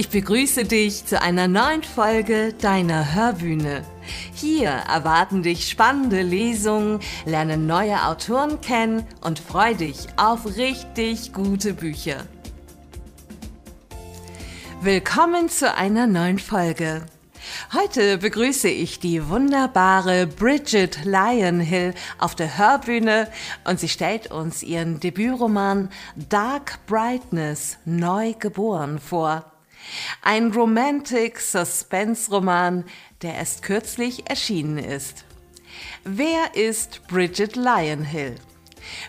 Ich begrüße dich zu einer neuen Folge deiner Hörbühne. Hier erwarten dich spannende Lesungen, lerne neue Autoren kennen und freu dich auf richtig gute Bücher. Willkommen zu einer neuen Folge. Heute begrüße ich die wunderbare Bridget Lionhill auf der Hörbühne und sie stellt uns ihren Debütroman Dark Brightness neu geboren vor. Ein Romantic Suspense Roman, der erst kürzlich erschienen ist. Wer ist Bridget Lionhill?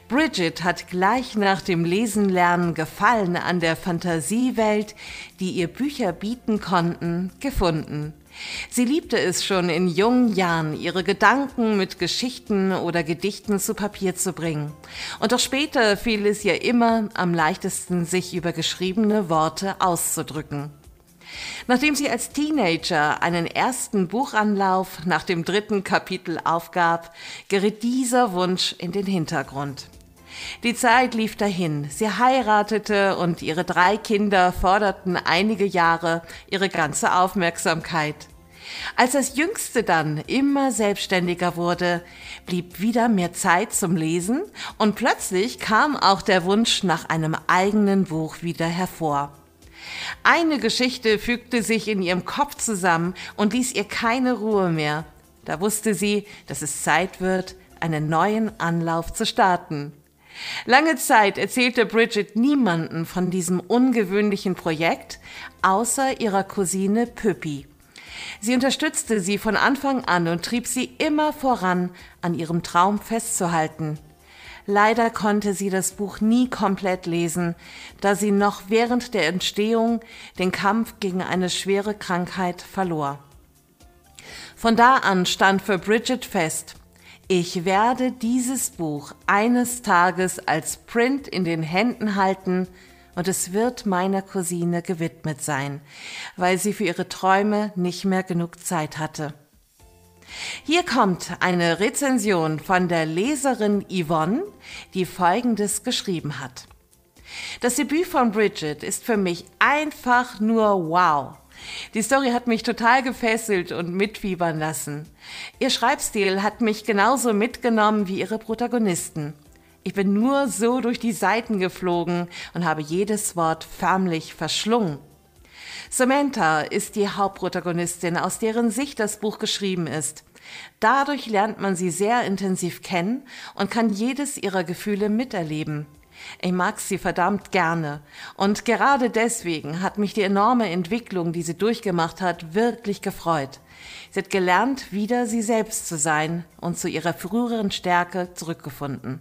Bridget hat gleich nach dem Lesenlernen Gefallen an der Fantasiewelt, die ihr Bücher bieten konnten, gefunden. Sie liebte es schon in jungen Jahren, ihre Gedanken mit Geschichten oder Gedichten zu Papier zu bringen. Und auch später fiel es ihr immer am leichtesten, sich über geschriebene Worte auszudrücken. Nachdem sie als Teenager einen ersten Buchanlauf nach dem dritten Kapitel aufgab, geriet dieser Wunsch in den Hintergrund. Die Zeit lief dahin, sie heiratete und ihre drei Kinder forderten einige Jahre ihre ganze Aufmerksamkeit. Als das Jüngste dann immer selbstständiger wurde, blieb wieder mehr Zeit zum Lesen und plötzlich kam auch der Wunsch nach einem eigenen Buch wieder hervor. Eine Geschichte fügte sich in ihrem Kopf zusammen und ließ ihr keine Ruhe mehr. Da wusste sie, dass es Zeit wird, einen neuen Anlauf zu starten. Lange Zeit erzählte Bridget niemanden von diesem ungewöhnlichen Projekt, außer ihrer Cousine Püppi. Sie unterstützte sie von Anfang an und trieb sie immer voran, an ihrem Traum festzuhalten. Leider konnte sie das Buch nie komplett lesen, da sie noch während der Entstehung den Kampf gegen eine schwere Krankheit verlor. Von da an stand für Bridget fest, ich werde dieses Buch eines Tages als Print in den Händen halten und es wird meiner Cousine gewidmet sein, weil sie für ihre Träume nicht mehr genug Zeit hatte. Hier kommt eine Rezension von der Leserin Yvonne, die Folgendes geschrieben hat. Das Debüt von Bridget ist für mich einfach nur wow. Die Story hat mich total gefesselt und mitfiebern lassen. Ihr Schreibstil hat mich genauso mitgenommen wie ihre Protagonisten. Ich bin nur so durch die Seiten geflogen und habe jedes Wort förmlich verschlungen. Samantha ist die Hauptprotagonistin, aus deren Sicht das Buch geschrieben ist. Dadurch lernt man sie sehr intensiv kennen und kann jedes ihrer Gefühle miterleben. Ich mag sie verdammt gerne. Und gerade deswegen hat mich die enorme Entwicklung, die sie durchgemacht hat, wirklich gefreut. Sie hat gelernt, wieder sie selbst zu sein und zu ihrer früheren Stärke zurückgefunden.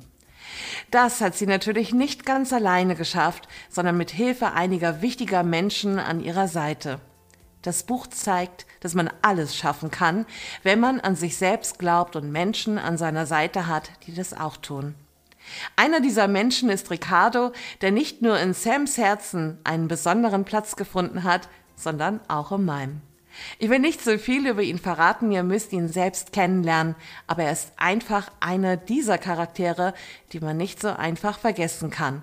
Das hat sie natürlich nicht ganz alleine geschafft, sondern mit Hilfe einiger wichtiger Menschen an ihrer Seite. Das Buch zeigt, dass man alles schaffen kann, wenn man an sich selbst glaubt und Menschen an seiner Seite hat, die das auch tun. Einer dieser Menschen ist Ricardo, der nicht nur in Sams Herzen einen besonderen Platz gefunden hat, sondern auch in meinem. Ich will nicht so viel über ihn verraten, ihr müsst ihn selbst kennenlernen, aber er ist einfach einer dieser Charaktere, die man nicht so einfach vergessen kann.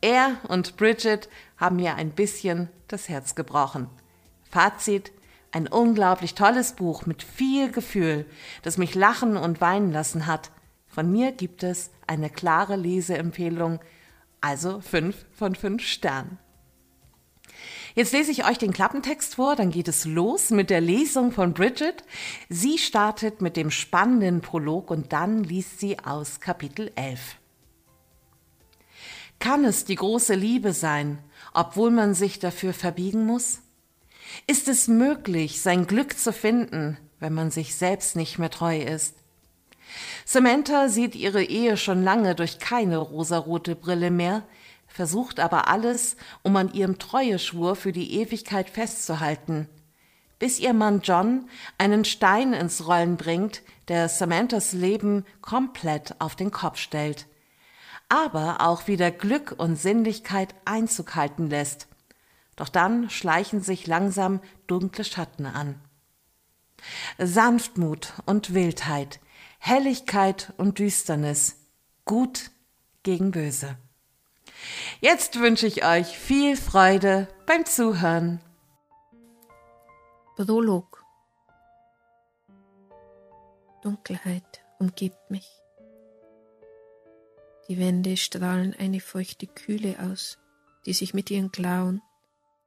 Er und Bridget haben mir ein bisschen das Herz gebrochen. Fazit, ein unglaublich tolles Buch mit viel Gefühl, das mich lachen und weinen lassen hat. Von mir gibt es eine klare Leseempfehlung, also fünf von fünf Sternen. Jetzt lese ich euch den Klappentext vor, dann geht es los mit der Lesung von Bridget. Sie startet mit dem spannenden Prolog und dann liest sie aus Kapitel 11. Kann es die große Liebe sein, obwohl man sich dafür verbiegen muss? Ist es möglich, sein Glück zu finden, wenn man sich selbst nicht mehr treu ist? Samantha sieht ihre Ehe schon lange durch keine rosarote Brille mehr, versucht aber alles, um an ihrem Treueschwur für die Ewigkeit festzuhalten, bis ihr Mann John einen Stein ins Rollen bringt, der Samanthas Leben komplett auf den Kopf stellt, aber auch wieder Glück und Sinnlichkeit Einzug halten lässt. Doch dann schleichen sich langsam dunkle Schatten an. Sanftmut und Wildheit, Helligkeit und Düsternis, Gut gegen Böse. Jetzt wünsche ich euch viel Freude beim Zuhören. Prolog Dunkelheit umgibt mich. Die Wände strahlen eine feuchte Kühle aus, die sich mit ihren Klauen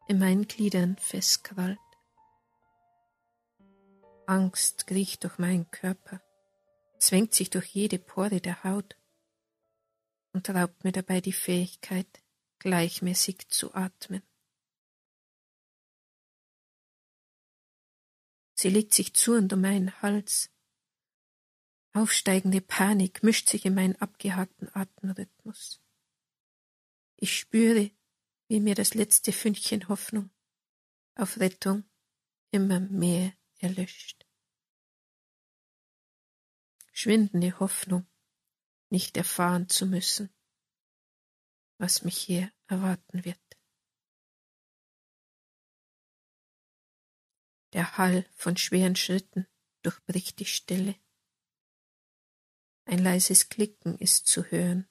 in meinen Gliedern festkrallt. Angst kriecht durch meinen Körper, zwängt sich durch jede Pore der Haut und raubt mir dabei die Fähigkeit, gleichmäßig zu atmen. Sie legt sich zu und um meinen Hals. Aufsteigende Panik mischt sich in meinen abgehakten Atemrhythmus. Ich spüre, wie mir das letzte Fünkchen Hoffnung auf Rettung immer mehr erlöscht. Schwindende Hoffnung, nicht erfahren zu müssen, was mich hier erwarten wird. Der Hall von schweren Schritten durchbricht die Stille. Ein leises Klicken ist zu hören,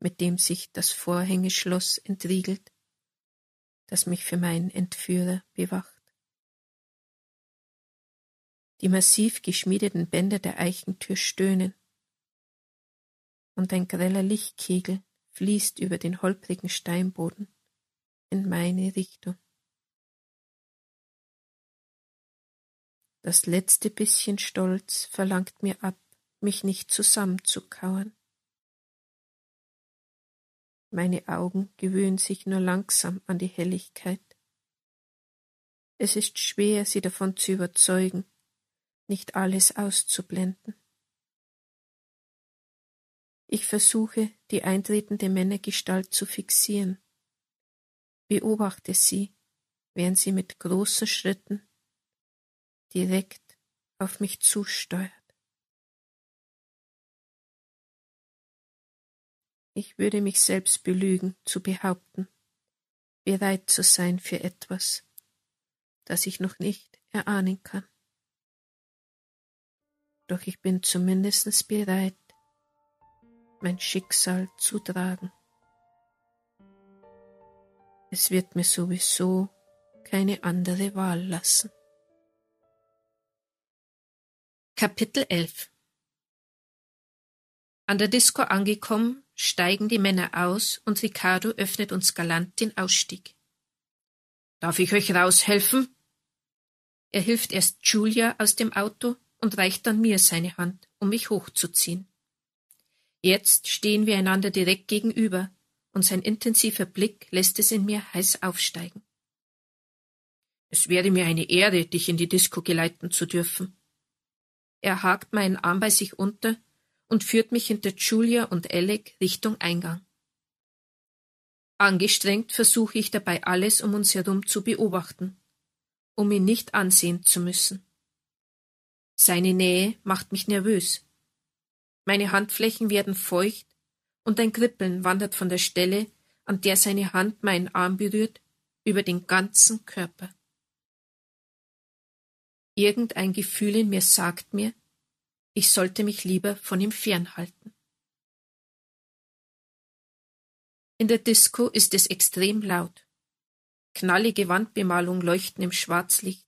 mit dem sich das Vorhängeschloss entriegelt, das mich für meinen Entführer bewacht. Die massiv geschmiedeten Bänder der Eichentür stöhnen, und ein greller Lichtkegel fließt über den holprigen Steinboden in meine Richtung. Das letzte bisschen Stolz verlangt mir ab, mich nicht zusammenzukauern. Meine Augen gewöhnen sich nur langsam an die Helligkeit. Es ist schwer, sie davon zu überzeugen, nicht alles auszublenden. Ich versuche, die eintretende Männergestalt zu fixieren, beobachte sie, während sie mit großen Schritten direkt auf mich zusteuert. Ich würde mich selbst belügen, zu behaupten, bereit zu sein für etwas, das ich noch nicht erahnen kann. Doch ich bin zumindest bereit, mein Schicksal zu tragen. Es wird mir sowieso keine andere Wahl lassen. Kapitel 11 An der Disco angekommen, steigen die Männer aus und Ricardo öffnet uns galant den Ausstieg. Darf ich euch raushelfen? Er hilft erst Julia aus dem Auto und reicht dann mir seine Hand, um mich hochzuziehen. Jetzt stehen wir einander direkt gegenüber, und sein intensiver Blick lässt es in mir heiß aufsteigen. Es wäre mir eine Ehre, dich in die Disco geleiten zu dürfen. Er hakt meinen Arm bei sich unter und führt mich hinter Julia und Alec Richtung Eingang. Angestrengt versuche ich dabei alles um uns herum zu beobachten, um ihn nicht ansehen zu müssen. Seine Nähe macht mich nervös. Meine Handflächen werden feucht und ein Kribbeln wandert von der Stelle, an der seine Hand meinen Arm berührt, über den ganzen Körper. Irgendein Gefühl in mir sagt mir, ich sollte mich lieber von ihm fernhalten. In der Disco ist es extrem laut. Knallige Wandbemalung leuchten im Schwarzlicht,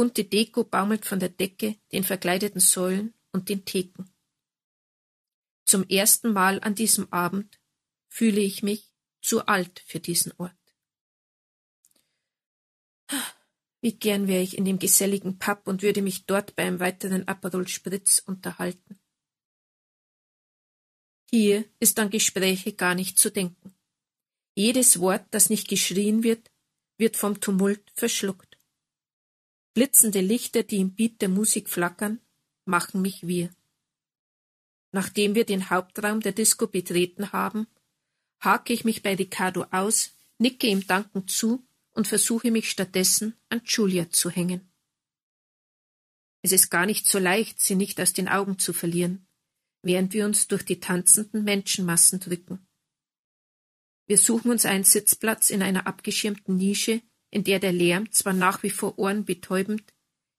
bunte Deko baumelt von der Decke, den verkleideten Säulen und den Theken. Zum ersten Mal an diesem Abend fühle ich mich zu alt für diesen Ort. Wie gern wäre ich in dem geselligen Pub und würde mich dort beim weiteren Aperol Spritz unterhalten. Hier ist an Gespräche gar nicht zu denken. Jedes Wort, das nicht geschrien wird, wird vom Tumult verschluckt. Blitzende Lichter, die im Beat der Musik flackern, machen mich wir. Nachdem wir den Hauptraum der Disco betreten haben, hake ich mich bei Ricardo aus, nicke ihm dankend zu und versuche mich stattdessen an Julia zu hängen. Es ist gar nicht so leicht, sie nicht aus den Augen zu verlieren, während wir uns durch die tanzenden Menschenmassen drücken. Wir suchen uns einen Sitzplatz in einer abgeschirmten Nische, in der der Lärm zwar nach wie vor ohrenbetäubend,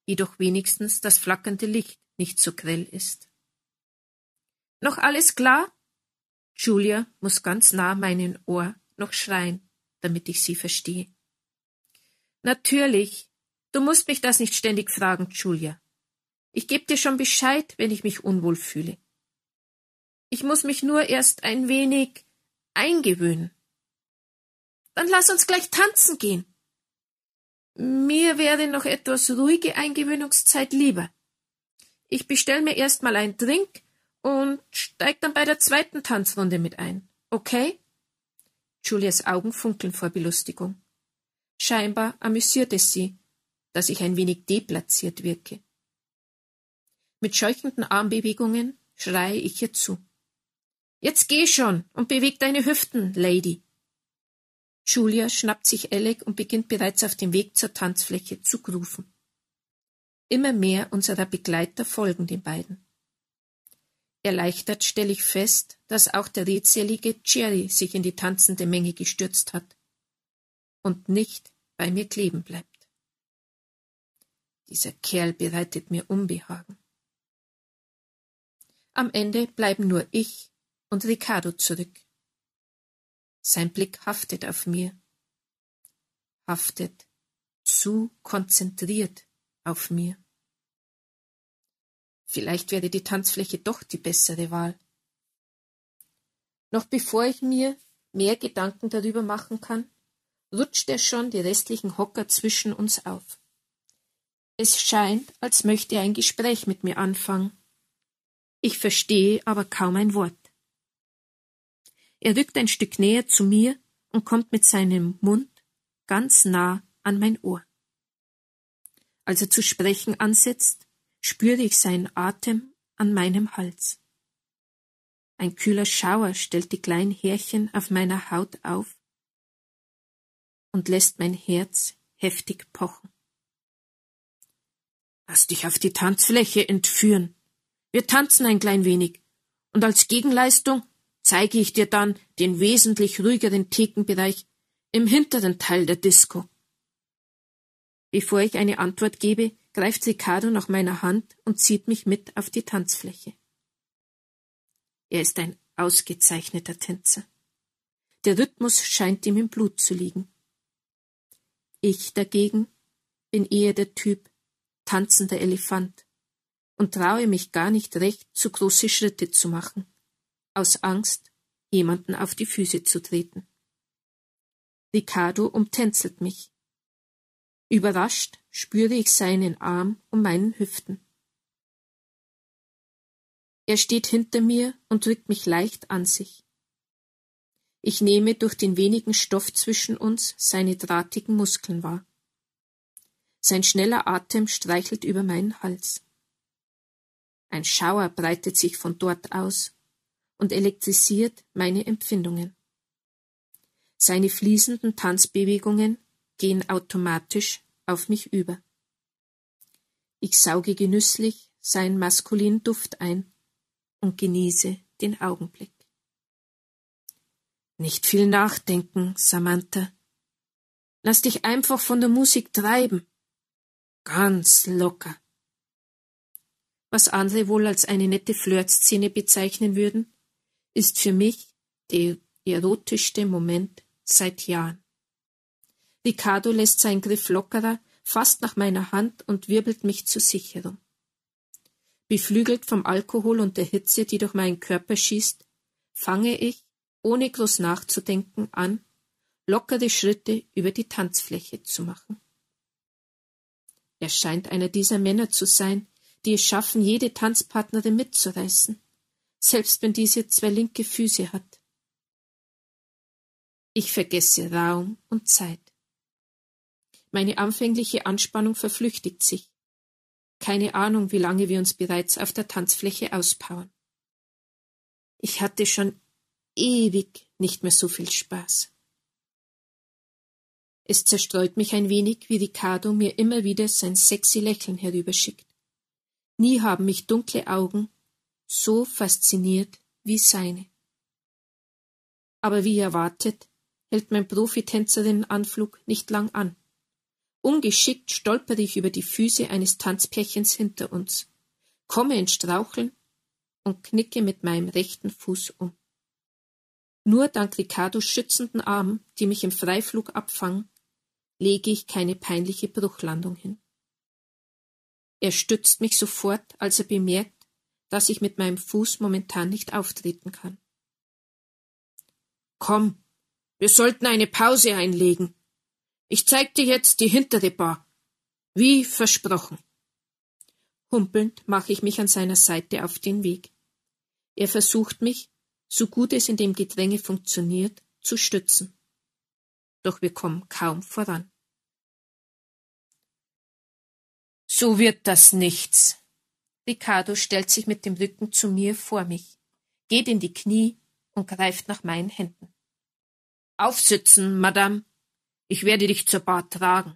jedoch wenigstens das flackernde Licht nicht so grell ist. Noch alles klar? Julia muss ganz nah meinem Ohr noch schreien, damit ich sie verstehe. Natürlich. Du musst mich das nicht ständig fragen, Julia. Ich geb dir schon Bescheid, wenn ich mich unwohl fühle. Ich muss mich nur erst ein wenig eingewöhnen. Dann lass uns gleich tanzen gehen. Mir wäre noch etwas ruhige Eingewöhnungszeit lieber. Ich bestell mir erst mal einen Drink und steig dann bei der zweiten Tanzrunde mit ein. Okay? Julias Augen funkeln vor Belustigung. Scheinbar amüsiert es sie, dass ich ein wenig deplatziert wirke. Mit scheuchenden Armbewegungen schreie ich ihr zu. Jetzt geh schon und beweg deine Hüften, Lady. Julia schnappt sich Alec und beginnt bereits auf dem Weg zur Tanzfläche zu grooven. Immer mehr unserer Begleiter folgen den beiden. Erleichtert stelle ich fest, dass auch der redselige Jerry sich in die tanzende Menge gestürzt hat und nicht bei mir kleben bleibt. Dieser Kerl bereitet mir Unbehagen. Am Ende bleiben nur ich und Ricardo zurück. Sein Blick haftet auf mir, haftet zu konzentriert auf mir. Vielleicht wäre die Tanzfläche doch die bessere Wahl. Noch bevor ich mir mehr Gedanken darüber machen kann, rutscht er schon die restlichen Hocker zwischen uns auf. Es scheint, als möchte er ein Gespräch mit mir anfangen. Ich verstehe aber kaum ein Wort. Er rückt ein Stück näher zu mir und kommt mit seinem Mund ganz nah an mein Ohr. Als er zu sprechen ansetzt, spüre ich seinen Atem an meinem Hals. Ein kühler Schauer stellt die kleinen Härchen auf meiner Haut auf und lässt mein Herz heftig pochen. Lass dich auf die Tanzfläche entführen. Wir tanzen ein klein wenig, und als Gegenleistung zeige ich dir dann den wesentlich ruhigeren Thekenbereich im hinteren Teil der Disco. Bevor ich eine Antwort gebe, greift Ricardo nach meiner Hand und zieht mich mit auf die Tanzfläche. Er ist ein ausgezeichneter Tänzer. Der Rhythmus scheint ihm im Blut zu liegen. Ich dagegen bin eher der Typ tanzender Elefant und traue mich gar nicht recht, zu große Schritte zu machen, aus Angst, jemanden auf die Füße zu treten. Ricardo umtänzelt mich, Überrascht spüre ich seinen Arm um meinen Hüften. Er steht hinter mir und drückt mich leicht an sich. Ich nehme durch den wenigen Stoff zwischen uns seine drahtigen Muskeln wahr. Sein schneller Atem streichelt über meinen Hals. Ein Schauer breitet sich von dort aus und elektrisiert meine Empfindungen. Seine fließenden Tanzbewegungen gehen automatisch auf mich über. Ich sauge genüsslich seinen maskulinen Duft ein und genieße den Augenblick. Nicht viel nachdenken, Samantha. Lass dich einfach von der Musik treiben. Ganz locker. Was andere wohl als eine nette Flirtszene bezeichnen würden, ist für mich der erotischste Moment seit Jahren. Ricardo lässt seinen Griff lockerer, fasst nach meiner Hand und wirbelt mich zur Sicherung. Beflügelt vom Alkohol und der Hitze, die durch meinen Körper schießt, fange ich, ohne groß nachzudenken, an, lockere Schritte über die Tanzfläche zu machen. Er scheint einer dieser Männer zu sein, die es schaffen, jede Tanzpartnerin mitzureißen, selbst wenn diese zwei linke Füße hat. Ich vergesse Raum und Zeit. Meine anfängliche Anspannung verflüchtigt sich. Keine Ahnung, wie lange wir uns bereits auf der Tanzfläche auspowern. Ich hatte schon ewig nicht mehr so viel Spaß. Es zerstreut mich ein wenig, wie Ricardo mir immer wieder sein sexy Lächeln herüberschickt. Nie haben mich dunkle Augen so fasziniert wie seine. Aber wie erwartet, hält mein Profitänzerinnenanflug nicht lang an. Ungeschickt stolpere ich über die Füße eines Tanzpärchens hinter uns, komme ins Straucheln und knicke mit meinem rechten Fuß um. Nur dank Ricardos schützenden Armen, die mich im Freiflug abfangen, lege ich keine peinliche Bruchlandung hin. Er stützt mich sofort, als er bemerkt, dass ich mit meinem Fuß momentan nicht auftreten kann. Komm, wir sollten eine Pause einlegen. Ich zeig dir jetzt die hintere Bar. Wie versprochen. Humpelnd mache ich mich an seiner Seite auf den Weg. Er versucht mich, so gut es in dem Gedränge funktioniert, zu stützen. Doch wir kommen kaum voran. So wird das nichts. Ricardo stellt sich mit dem Rücken zu mir vor mich, geht in die Knie und greift nach meinen Händen. Aufsitzen, Madame. Ich werde dich zur Bar tragen.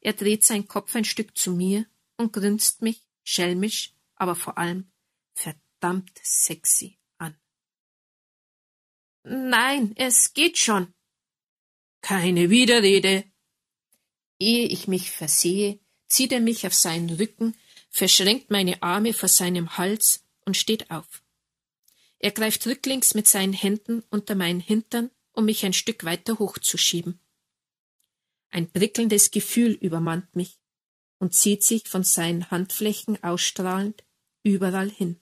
Er dreht seinen Kopf ein Stück zu mir und grinst mich schelmisch, aber vor allem verdammt sexy an. Nein, es geht schon. Keine Widerrede. Ehe ich mich versehe, zieht er mich auf seinen Rücken, verschränkt meine Arme vor seinem Hals und steht auf. Er greift rücklings mit seinen Händen unter meinen Hintern, um mich ein Stück weiter hochzuschieben. Ein prickelndes Gefühl übermannt mich und zieht sich von seinen Handflächen ausstrahlend überall hin.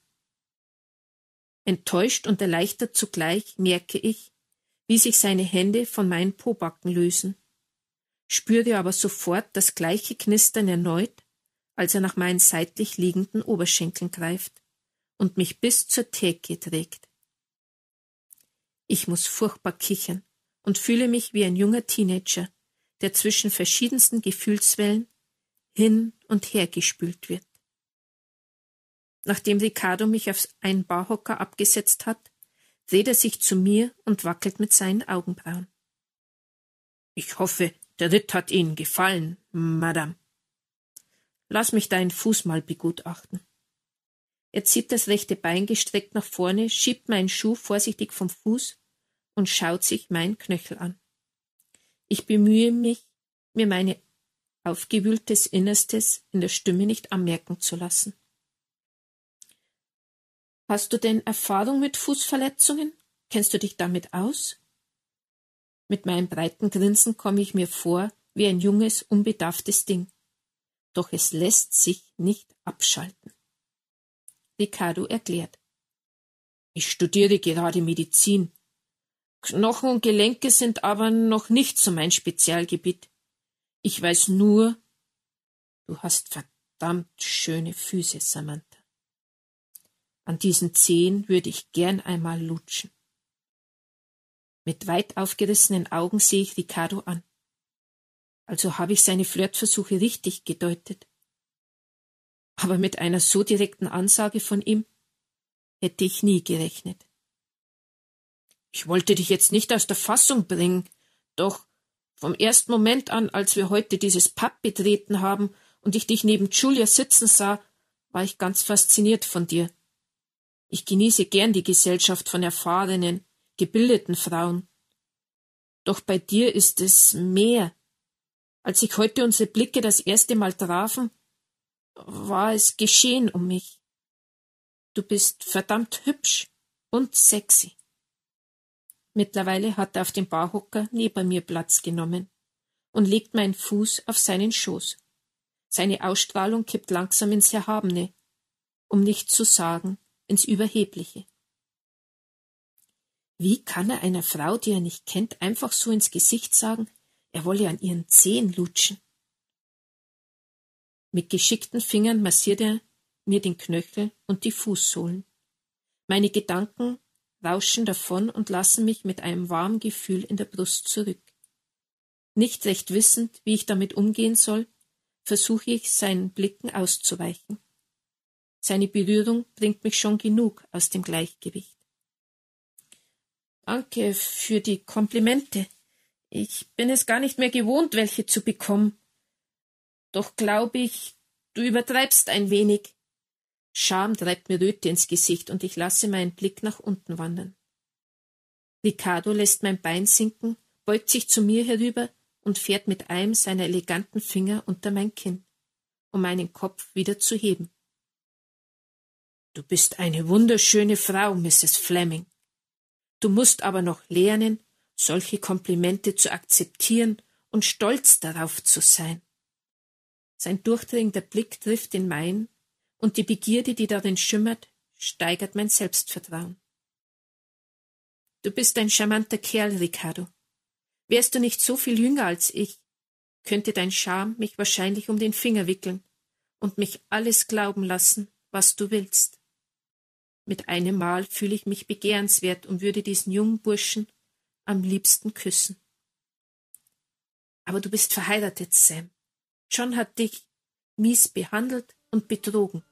Enttäuscht und erleichtert zugleich merke ich, wie sich seine Hände von meinen Pobacken lösen, spüre aber sofort das gleiche Knistern erneut, als er nach meinen seitlich liegenden Oberschenkeln greift und mich bis zur Theke trägt. Ich muss furchtbar kichern und fühle mich wie ein junger Teenager, der zwischen verschiedensten Gefühlswellen hin und her gespült wird. Nachdem Ricardo mich auf einen Barhocker abgesetzt hat, dreht er sich zu mir und wackelt mit seinen Augenbrauen. Ich hoffe, der Ritt hat Ihnen gefallen, Madame. Lass mich deinen Fuß mal begutachten. Er zieht das rechte Bein gestreckt nach vorne, schiebt meinen Schuh vorsichtig vom Fuß und schaut sich meinen Knöchel an. Ich bemühe mich, mir meine aufgewühltes Innerstes in der Stimme nicht anmerken zu lassen. Hast du denn Erfahrung mit Fußverletzungen? Kennst du dich damit aus? Mit meinem breiten Grinsen komme ich mir vor wie ein junges, unbedarftes Ding. Doch es lässt sich nicht abschalten. Ricardo erklärt. Ich studiere gerade Medizin. Knochen und Gelenke sind aber noch nicht so mein Spezialgebiet. Ich weiß nur, du hast verdammt schöne Füße, Samantha. An diesen Zehen würde ich gern einmal lutschen. Mit weit aufgerissenen Augen sehe ich Ricardo an. Also habe ich seine Flirtversuche richtig gedeutet. Aber mit einer so direkten Ansage von ihm hätte ich nie gerechnet. Ich wollte dich jetzt nicht aus der Fassung bringen, doch vom ersten Moment an, als wir heute dieses Pub betreten haben und ich dich neben Julia sitzen sah, war ich ganz fasziniert von dir. Ich genieße gern die Gesellschaft von erfahrenen, gebildeten Frauen. Doch bei dir ist es mehr. Als sich heute unsere Blicke das erste Mal trafen, war es geschehen um mich. Du bist verdammt hübsch und sexy. Mittlerweile hat er auf dem Barhocker neben mir Platz genommen und legt meinen Fuß auf seinen Schoß. Seine Ausstrahlung kippt langsam ins Erhabene, um nicht zu sagen ins Überhebliche. Wie kann er einer Frau, die er nicht kennt, einfach so ins Gesicht sagen, er wolle an ihren Zehen lutschen? Mit geschickten Fingern massiert er mir den Knöchel und die Fußsohlen. Meine Gedanken rauschen davon und lassen mich mit einem warmen Gefühl in der Brust zurück. Nicht recht wissend, wie ich damit umgehen soll, versuche ich seinen Blicken auszuweichen. Seine Berührung bringt mich schon genug aus dem Gleichgewicht. Danke für die Komplimente. Ich bin es gar nicht mehr gewohnt, welche zu bekommen. Doch glaube ich, du übertreibst ein wenig. Scham treibt mir Röte ins Gesicht und ich lasse meinen Blick nach unten wandern. Ricardo lässt mein Bein sinken, beugt sich zu mir herüber und fährt mit einem seiner eleganten Finger unter mein Kinn, um meinen Kopf wieder zu heben. Du bist eine wunderschöne Frau, Mrs. Fleming. Du musst aber noch lernen, solche Komplimente zu akzeptieren und stolz darauf zu sein. Sein durchdringender Blick trifft den meinen, und die Begierde, die darin schimmert, steigert mein Selbstvertrauen. Du bist ein charmanter Kerl, Ricardo. Wärst du nicht so viel jünger als ich, könnte dein Charme mich wahrscheinlich um den Finger wickeln und mich alles glauben lassen, was du willst. Mit einem Mal fühle ich mich begehrenswert und würde diesen jungen Burschen am liebsten küssen. Aber du bist verheiratet, Sam. John hat dich mies behandelt und betrogen.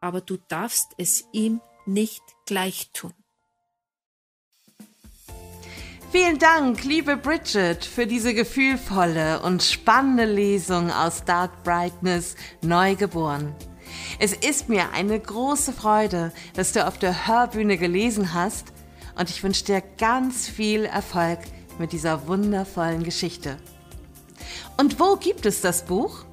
Aber du darfst es ihm nicht gleich tun. Vielen Dank, liebe Bridget, für diese gefühlvolle und spannende Lesung aus Dark Brightness Neugeboren. Es ist mir eine große Freude, dass du auf der Hörbühne gelesen hast und ich wünsche dir ganz viel Erfolg mit dieser wundervollen Geschichte. Und wo gibt es das Buch?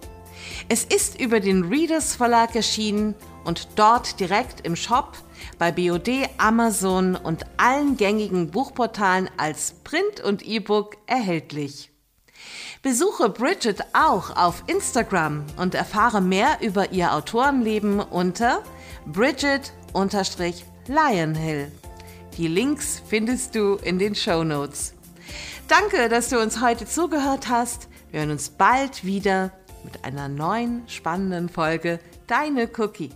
Es ist über den Readers Verlag erschienen und dort direkt im Shop bei BOD, Amazon und allen gängigen Buchportalen als Print und E-Book erhältlich. Besuche Bridget auch auf Instagram und erfahre mehr über ihr Autorenleben unter Bridget-Lionhill. Die Links findest du in den Show Notes. Danke, dass du uns heute zugehört hast. Wir hören uns bald wieder mit einer neuen spannenden Folge. Deine Cookie.